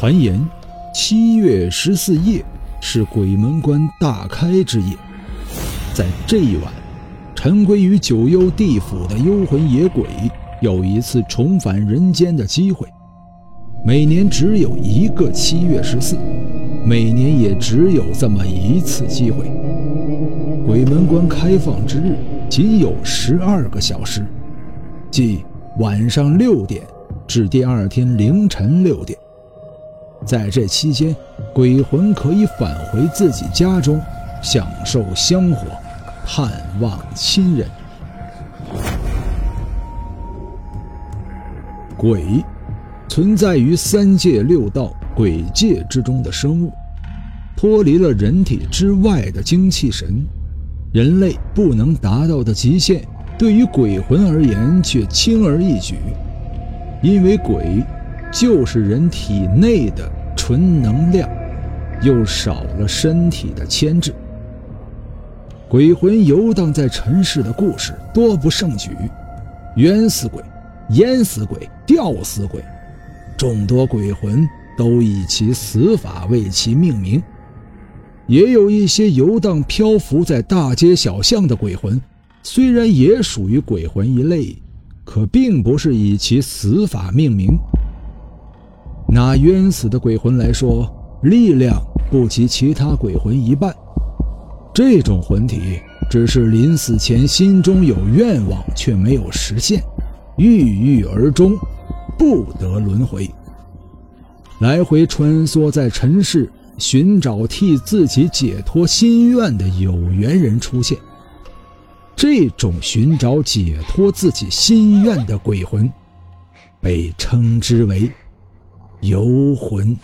传言，七月十四夜是鬼门关大开之夜，在这一晚，陈归于九幽地府的幽魂野鬼有一次重返人间的机会。每年只有一个七月十四，每年也只有这么一次机会。鬼门关开放之日仅有十二个小时，即晚上六点至第二天凌晨六点。在这期间，鬼魂可以返回自己家中，享受香火，探望亲人。鬼，存在于三界六道鬼界之中的生物，脱离了人体之外的精气神，人类不能达到的极限，对于鬼魂而言却轻而易举，因为鬼。就是人体内的纯能量，又少了身体的牵制。鬼魂游荡在尘世的故事多不胜举，冤死鬼、淹死鬼、吊死鬼，众多鬼魂都以其死法为其命名。也有一些游荡漂浮在大街小巷的鬼魂，虽然也属于鬼魂一类，可并不是以其死法命名。拿冤死的鬼魂来说，力量不及其他鬼魂一半。这种魂体只是临死前心中有愿望却没有实现，郁郁而终，不得轮回，来回穿梭在尘世，寻找替自己解脱心愿的有缘人出现。这种寻找解脱自己心愿的鬼魂，被称之为。游魂。